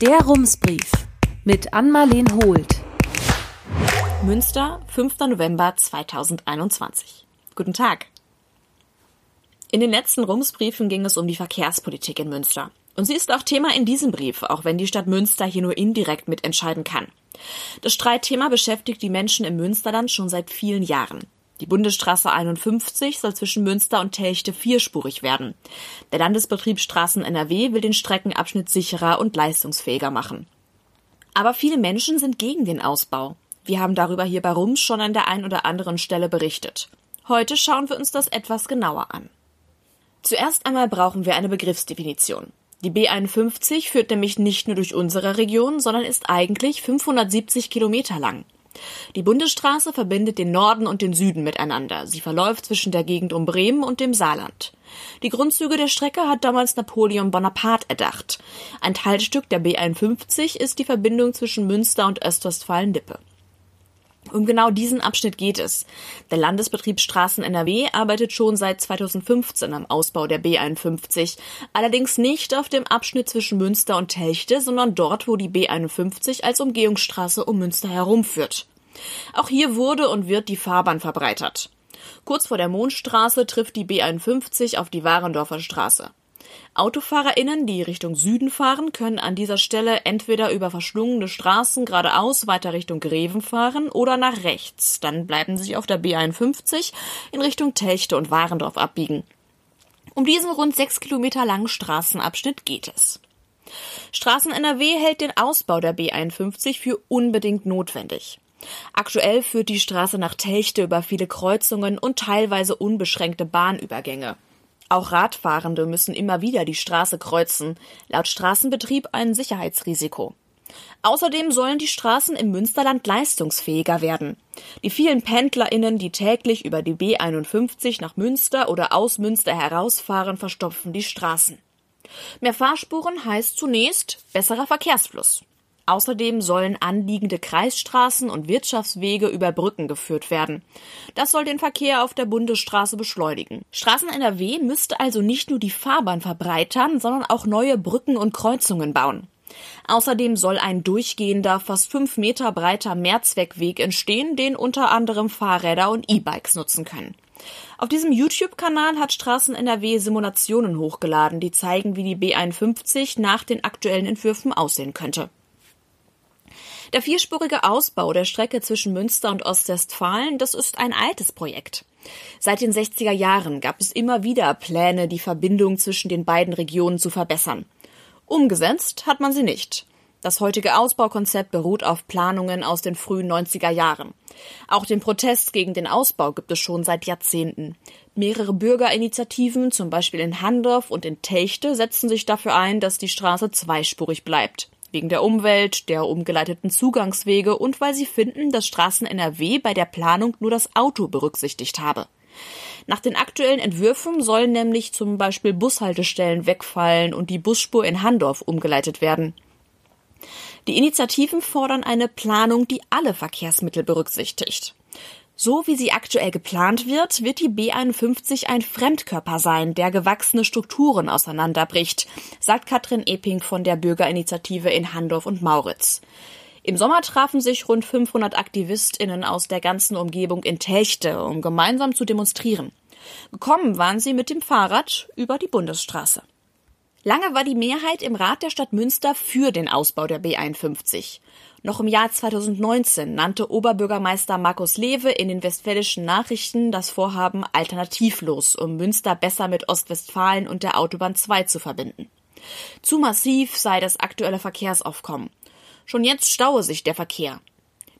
Der Rumsbrief mit Ann-Marleen Holt. Münster, 5. November 2021. Guten Tag. In den letzten Rumsbriefen ging es um die Verkehrspolitik in Münster. Und sie ist auch Thema in diesem Brief, auch wenn die Stadt Münster hier nur indirekt mitentscheiden kann. Das Streitthema beschäftigt die Menschen im Münsterland schon seit vielen Jahren. Die Bundesstraße 51 soll zwischen Münster und Telchte vierspurig werden. Der Landesbetrieb Straßen NRW will den Streckenabschnitt sicherer und leistungsfähiger machen. Aber viele Menschen sind gegen den Ausbau. Wir haben darüber hier bei Rums schon an der einen oder anderen Stelle berichtet. Heute schauen wir uns das etwas genauer an. Zuerst einmal brauchen wir eine Begriffsdefinition. Die B51 führt nämlich nicht nur durch unsere Region, sondern ist eigentlich 570 Kilometer lang. Die Bundesstraße verbindet den Norden und den Süden miteinander. Sie verläuft zwischen der Gegend um Bremen und dem Saarland. Die Grundzüge der Strecke hat damals Napoleon Bonaparte erdacht. Ein Teilstück der B51 ist die Verbindung zwischen Münster und Ostwestfalen-Lippe. Um genau diesen Abschnitt geht es. Der Landesbetrieb Straßen NRW arbeitet schon seit 2015 am Ausbau der B51, allerdings nicht auf dem Abschnitt zwischen Münster und Telchte, sondern dort, wo die B51 als Umgehungsstraße um Münster herumführt. Auch hier wurde und wird die Fahrbahn verbreitert. Kurz vor der Mondstraße trifft die B51 auf die Warendorfer Straße. AutofahrerInnen, die Richtung Süden fahren, können an dieser Stelle entweder über verschlungene Straßen geradeaus weiter Richtung Greven fahren oder nach rechts. Dann bleiben sie auf der B51 in Richtung Telchte und Warendorf abbiegen. Um diesen rund sechs Kilometer langen Straßenabschnitt geht es. Straßen NRW hält den Ausbau der B51 für unbedingt notwendig. Aktuell führt die Straße nach Telchte über viele Kreuzungen und teilweise unbeschränkte Bahnübergänge. Auch Radfahrende müssen immer wieder die Straße kreuzen, laut Straßenbetrieb ein Sicherheitsrisiko. Außerdem sollen die Straßen im Münsterland leistungsfähiger werden. Die vielen PendlerInnen, die täglich über die B51 nach Münster oder aus Münster herausfahren, verstopfen die Straßen. Mehr Fahrspuren heißt zunächst besserer Verkehrsfluss. Außerdem sollen anliegende Kreisstraßen und Wirtschaftswege über Brücken geführt werden. Das soll den Verkehr auf der Bundesstraße beschleunigen. Straßen NRW müsste also nicht nur die Fahrbahn verbreitern, sondern auch neue Brücken und Kreuzungen bauen. Außerdem soll ein durchgehender, fast fünf Meter breiter Mehrzweckweg entstehen, den unter anderem Fahrräder und E-Bikes nutzen können. Auf diesem YouTube-Kanal hat Straßen NRW Simulationen hochgeladen, die zeigen, wie die B51 nach den aktuellen Entwürfen aussehen könnte. Der vierspurige Ausbau der Strecke zwischen Münster und Ostwestfalen, das ist ein altes Projekt. Seit den 60er Jahren gab es immer wieder Pläne, die Verbindung zwischen den beiden Regionen zu verbessern. Umgesetzt hat man sie nicht. Das heutige Ausbaukonzept beruht auf Planungen aus den frühen 90er Jahren. Auch den Protest gegen den Ausbau gibt es schon seit Jahrzehnten. Mehrere Bürgerinitiativen, zum Beispiel in Handorf und in Telchte, setzen sich dafür ein, dass die Straße zweispurig bleibt. Wegen der Umwelt, der umgeleiteten Zugangswege und weil sie finden, dass Straßen NRW bei der Planung nur das Auto berücksichtigt habe. Nach den aktuellen Entwürfen sollen nämlich zum Beispiel Bushaltestellen wegfallen und die Busspur in Handorf umgeleitet werden. Die Initiativen fordern eine Planung, die alle Verkehrsmittel berücksichtigt. So wie sie aktuell geplant wird, wird die B51 ein Fremdkörper sein, der gewachsene Strukturen auseinanderbricht, sagt Katrin Eping von der Bürgerinitiative in Handorf und Mauritz. Im Sommer trafen sich rund 500 AktivistInnen aus der ganzen Umgebung in Telchte, um gemeinsam zu demonstrieren. Gekommen waren sie mit dem Fahrrad über die Bundesstraße. Lange war die Mehrheit im Rat der Stadt Münster für den Ausbau der B51. Noch im Jahr 2019 nannte Oberbürgermeister Markus Lewe in den westfälischen Nachrichten das Vorhaben alternativlos, um Münster besser mit Ostwestfalen und der Autobahn 2 zu verbinden. Zu massiv sei das aktuelle Verkehrsaufkommen. Schon jetzt staue sich der Verkehr.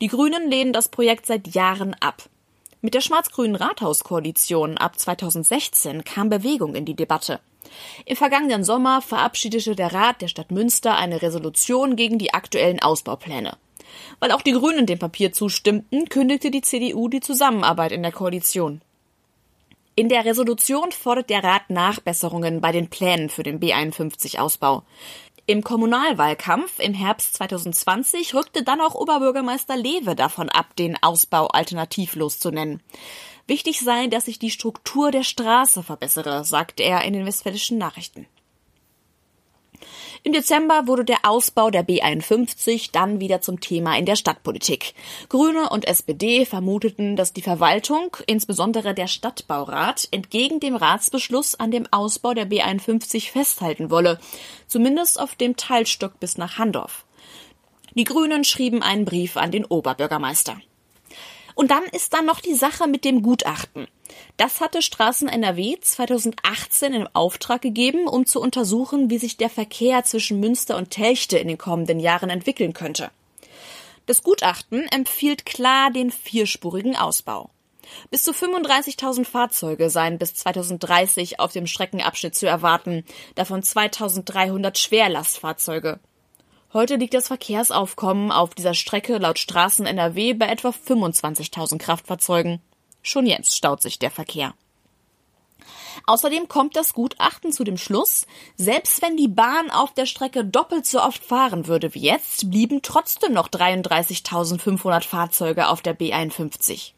Die Grünen lehnen das Projekt seit Jahren ab. Mit der schwarz-grünen Rathauskoalition ab 2016 kam Bewegung in die Debatte. Im vergangenen Sommer verabschiedete der Rat der Stadt Münster eine Resolution gegen die aktuellen Ausbaupläne. Weil auch die Grünen dem Papier zustimmten, kündigte die CDU die Zusammenarbeit in der Koalition. In der Resolution fordert der Rat Nachbesserungen bei den Plänen für den B51-Ausbau. Im Kommunalwahlkampf im Herbst 2020 rückte dann auch Oberbürgermeister Lewe davon ab, den Ausbau alternativlos zu nennen. Wichtig sei, dass sich die Struktur der Straße verbessere, sagte er in den westfälischen Nachrichten. Im Dezember wurde der Ausbau der B51 dann wieder zum Thema in der Stadtpolitik. Grüne und SPD vermuteten, dass die Verwaltung, insbesondere der Stadtbaurat, entgegen dem Ratsbeschluss an dem Ausbau der B51 festhalten wolle, zumindest auf dem Teilstück bis nach Handorf. Die Grünen schrieben einen Brief an den Oberbürgermeister. Und dann ist dann noch die Sache mit dem Gutachten. Das hatte Straßen NRW 2018 in Auftrag gegeben, um zu untersuchen, wie sich der Verkehr zwischen Münster und Telchte in den kommenden Jahren entwickeln könnte. Das Gutachten empfiehlt klar den vierspurigen Ausbau. Bis zu 35.000 Fahrzeuge seien bis 2030 auf dem Streckenabschnitt zu erwarten, davon 2.300 Schwerlastfahrzeuge. Heute liegt das Verkehrsaufkommen auf dieser Strecke laut Straßen NRW bei etwa 25.000 Kraftfahrzeugen. Schon jetzt staut sich der Verkehr. Außerdem kommt das Gutachten zu dem Schluss, selbst wenn die Bahn auf der Strecke doppelt so oft fahren würde wie jetzt, blieben trotzdem noch 33.500 Fahrzeuge auf der B51.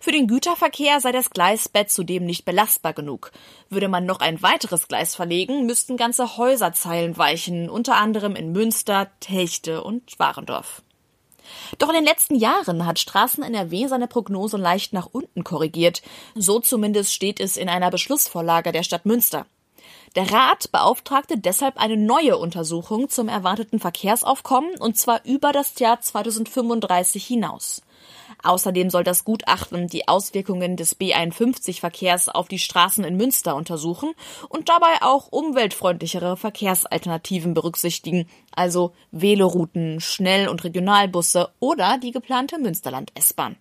Für den Güterverkehr sei das Gleisbett zudem nicht belastbar genug. Würde man noch ein weiteres Gleis verlegen, müssten ganze Häuserzeilen weichen, unter anderem in Münster, Techte und Warendorf. Doch in den letzten Jahren hat Straßen NRW seine Prognose leicht nach unten korrigiert. So zumindest steht es in einer Beschlussvorlage der Stadt Münster. Der Rat beauftragte deshalb eine neue Untersuchung zum erwarteten Verkehrsaufkommen und zwar über das Jahr 2035 hinaus. Außerdem soll das Gutachten die Auswirkungen des B51-Verkehrs auf die Straßen in Münster untersuchen und dabei auch umweltfreundlichere Verkehrsalternativen berücksichtigen, also Velorouten, Schnell- und Regionalbusse oder die geplante Münsterland-S-Bahn.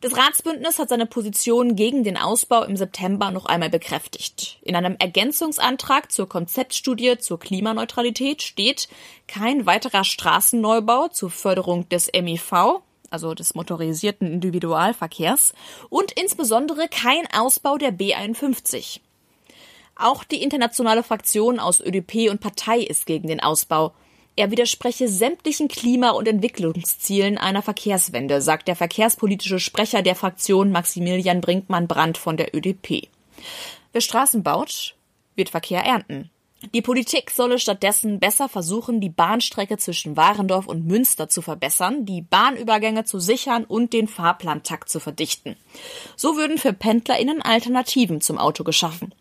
Das Ratsbündnis hat seine Position gegen den Ausbau im September noch einmal bekräftigt. In einem Ergänzungsantrag zur Konzeptstudie zur Klimaneutralität steht kein weiterer Straßenneubau zur Förderung des MIV, also des motorisierten Individualverkehrs, und insbesondere kein Ausbau der B51. Auch die internationale Fraktion aus ÖDP und Partei ist gegen den Ausbau. Er widerspreche sämtlichen Klima- und Entwicklungszielen einer Verkehrswende, sagt der verkehrspolitische Sprecher der Fraktion Maximilian Brinkmann-Brandt von der ÖDP. Wer Straßen baut, wird Verkehr ernten. Die Politik solle stattdessen besser versuchen, die Bahnstrecke zwischen Warendorf und Münster zu verbessern, die Bahnübergänge zu sichern und den Fahrplantakt zu verdichten. So würden für PendlerInnen Alternativen zum Auto geschaffen.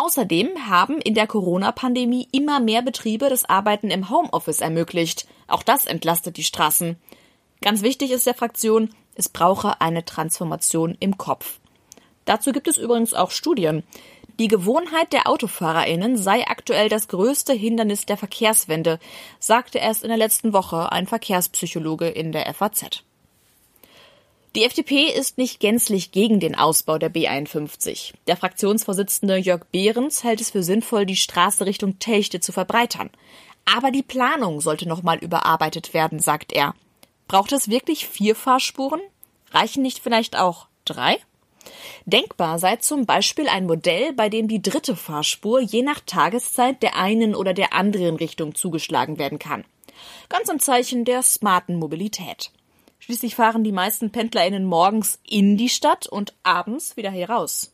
Außerdem haben in der Corona-Pandemie immer mehr Betriebe das Arbeiten im Homeoffice ermöglicht. Auch das entlastet die Straßen. Ganz wichtig ist der Fraktion, es brauche eine Transformation im Kopf. Dazu gibt es übrigens auch Studien. Die Gewohnheit der AutofahrerInnen sei aktuell das größte Hindernis der Verkehrswende, sagte erst in der letzten Woche ein Verkehrspsychologe in der FAZ. Die FDP ist nicht gänzlich gegen den Ausbau der B51. Der Fraktionsvorsitzende Jörg Behrens hält es für sinnvoll, die Straße Richtung Telchte zu verbreitern. Aber die Planung sollte nochmal überarbeitet werden, sagt er. Braucht es wirklich vier Fahrspuren? Reichen nicht vielleicht auch drei? Denkbar sei zum Beispiel ein Modell, bei dem die dritte Fahrspur je nach Tageszeit der einen oder der anderen Richtung zugeschlagen werden kann. Ganz im Zeichen der smarten Mobilität. Schließlich fahren die meisten PendlerInnen morgens in die Stadt und abends wieder heraus.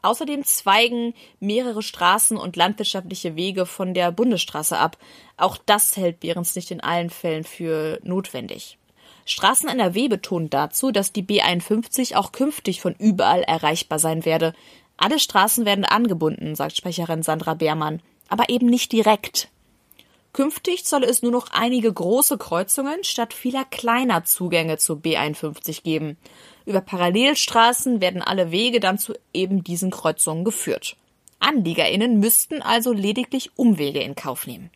Außerdem zweigen mehrere Straßen und landwirtschaftliche Wege von der Bundesstraße ab. Auch das hält Behrens nicht in allen Fällen für notwendig. Straßen NRW betont dazu, dass die B51 auch künftig von überall erreichbar sein werde. Alle Straßen werden angebunden, sagt Sprecherin Sandra Beermann, aber eben nicht direkt. Künftig solle es nur noch einige große Kreuzungen statt vieler kleiner Zugänge zur B51 geben. Über Parallelstraßen werden alle Wege dann zu eben diesen Kreuzungen geführt. AnliegerInnen müssten also lediglich Umwege in Kauf nehmen.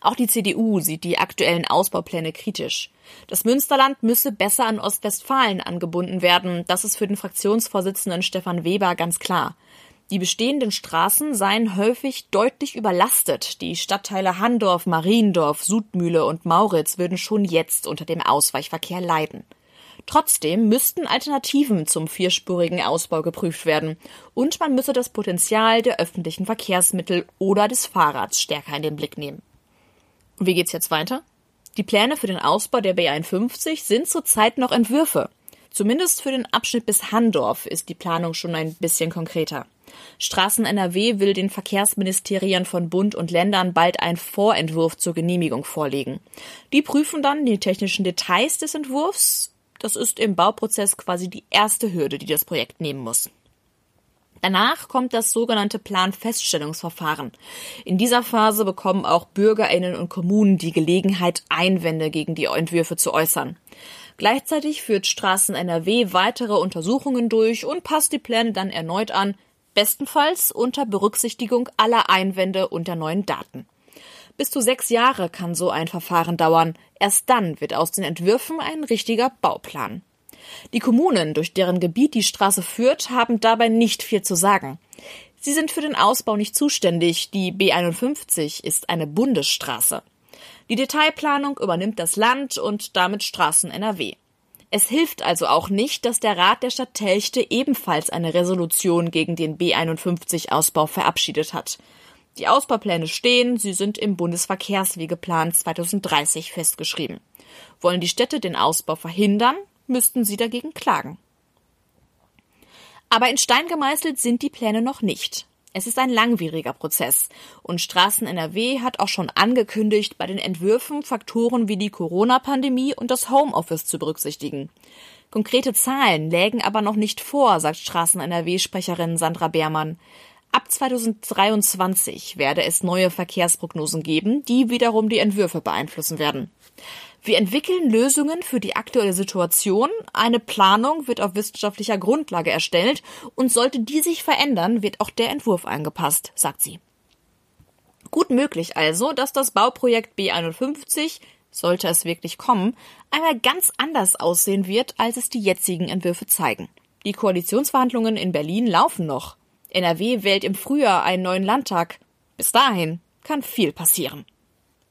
Auch die CDU sieht die aktuellen Ausbaupläne kritisch. Das Münsterland müsse besser an Ostwestfalen angebunden werden. Das ist für den Fraktionsvorsitzenden Stefan Weber ganz klar. Die bestehenden Straßen seien häufig deutlich überlastet. Die Stadtteile Handorf, Mariendorf, Sudmühle und Mauritz würden schon jetzt unter dem Ausweichverkehr leiden. Trotzdem müssten Alternativen zum vierspurigen Ausbau geprüft werden und man müsse das Potenzial der öffentlichen Verkehrsmittel oder des Fahrrads stärker in den Blick nehmen. Und wie geht's jetzt weiter? Die Pläne für den Ausbau der B51 sind zurzeit noch Entwürfe. Zumindest für den Abschnitt bis Handorf ist die Planung schon ein bisschen konkreter. Straßen NRW will den Verkehrsministerien von Bund und Ländern bald einen Vorentwurf zur Genehmigung vorlegen. Die prüfen dann die technischen Details des Entwurfs. Das ist im Bauprozess quasi die erste Hürde, die das Projekt nehmen muss. Danach kommt das sogenannte Planfeststellungsverfahren. In dieser Phase bekommen auch Bürgerinnen und Kommunen die Gelegenheit, Einwände gegen die Entwürfe zu äußern. Gleichzeitig führt Straßen NRW weitere Untersuchungen durch und passt die Pläne dann erneut an, bestenfalls unter Berücksichtigung aller Einwände und der neuen Daten. Bis zu sechs Jahre kann so ein Verfahren dauern. Erst dann wird aus den Entwürfen ein richtiger Bauplan. Die Kommunen, durch deren Gebiet die Straße führt, haben dabei nicht viel zu sagen. Sie sind für den Ausbau nicht zuständig. Die B51 ist eine Bundesstraße. Die Detailplanung übernimmt das Land und damit Straßen NRW. Es hilft also auch nicht, dass der Rat der Stadt Telchte ebenfalls eine Resolution gegen den B51-Ausbau verabschiedet hat. Die Ausbaupläne stehen, sie sind im Bundesverkehrswegeplan 2030 festgeschrieben. Wollen die Städte den Ausbau verhindern, müssten sie dagegen klagen. Aber in Stein gemeißelt sind die Pläne noch nicht. Es ist ein langwieriger Prozess und Straßen NRW hat auch schon angekündigt, bei den Entwürfen Faktoren wie die Corona-Pandemie und das Homeoffice zu berücksichtigen. Konkrete Zahlen lägen aber noch nicht vor, sagt Straßen NRW-Sprecherin Sandra Beermann. Ab 2023 werde es neue Verkehrsprognosen geben, die wiederum die Entwürfe beeinflussen werden. Wir entwickeln Lösungen für die aktuelle Situation. Eine Planung wird auf wissenschaftlicher Grundlage erstellt und sollte die sich verändern, wird auch der Entwurf angepasst, sagt sie. Gut möglich also, dass das Bauprojekt B51, sollte es wirklich kommen, einmal ganz anders aussehen wird, als es die jetzigen Entwürfe zeigen. Die Koalitionsverhandlungen in Berlin laufen noch. NRW wählt im Frühjahr einen neuen Landtag. Bis dahin kann viel passieren.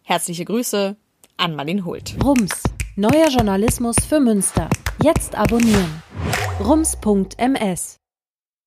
Herzliche Grüße, an Marlin Hult. Rums. Neuer Journalismus für Münster. Jetzt abonnieren. Rums.ms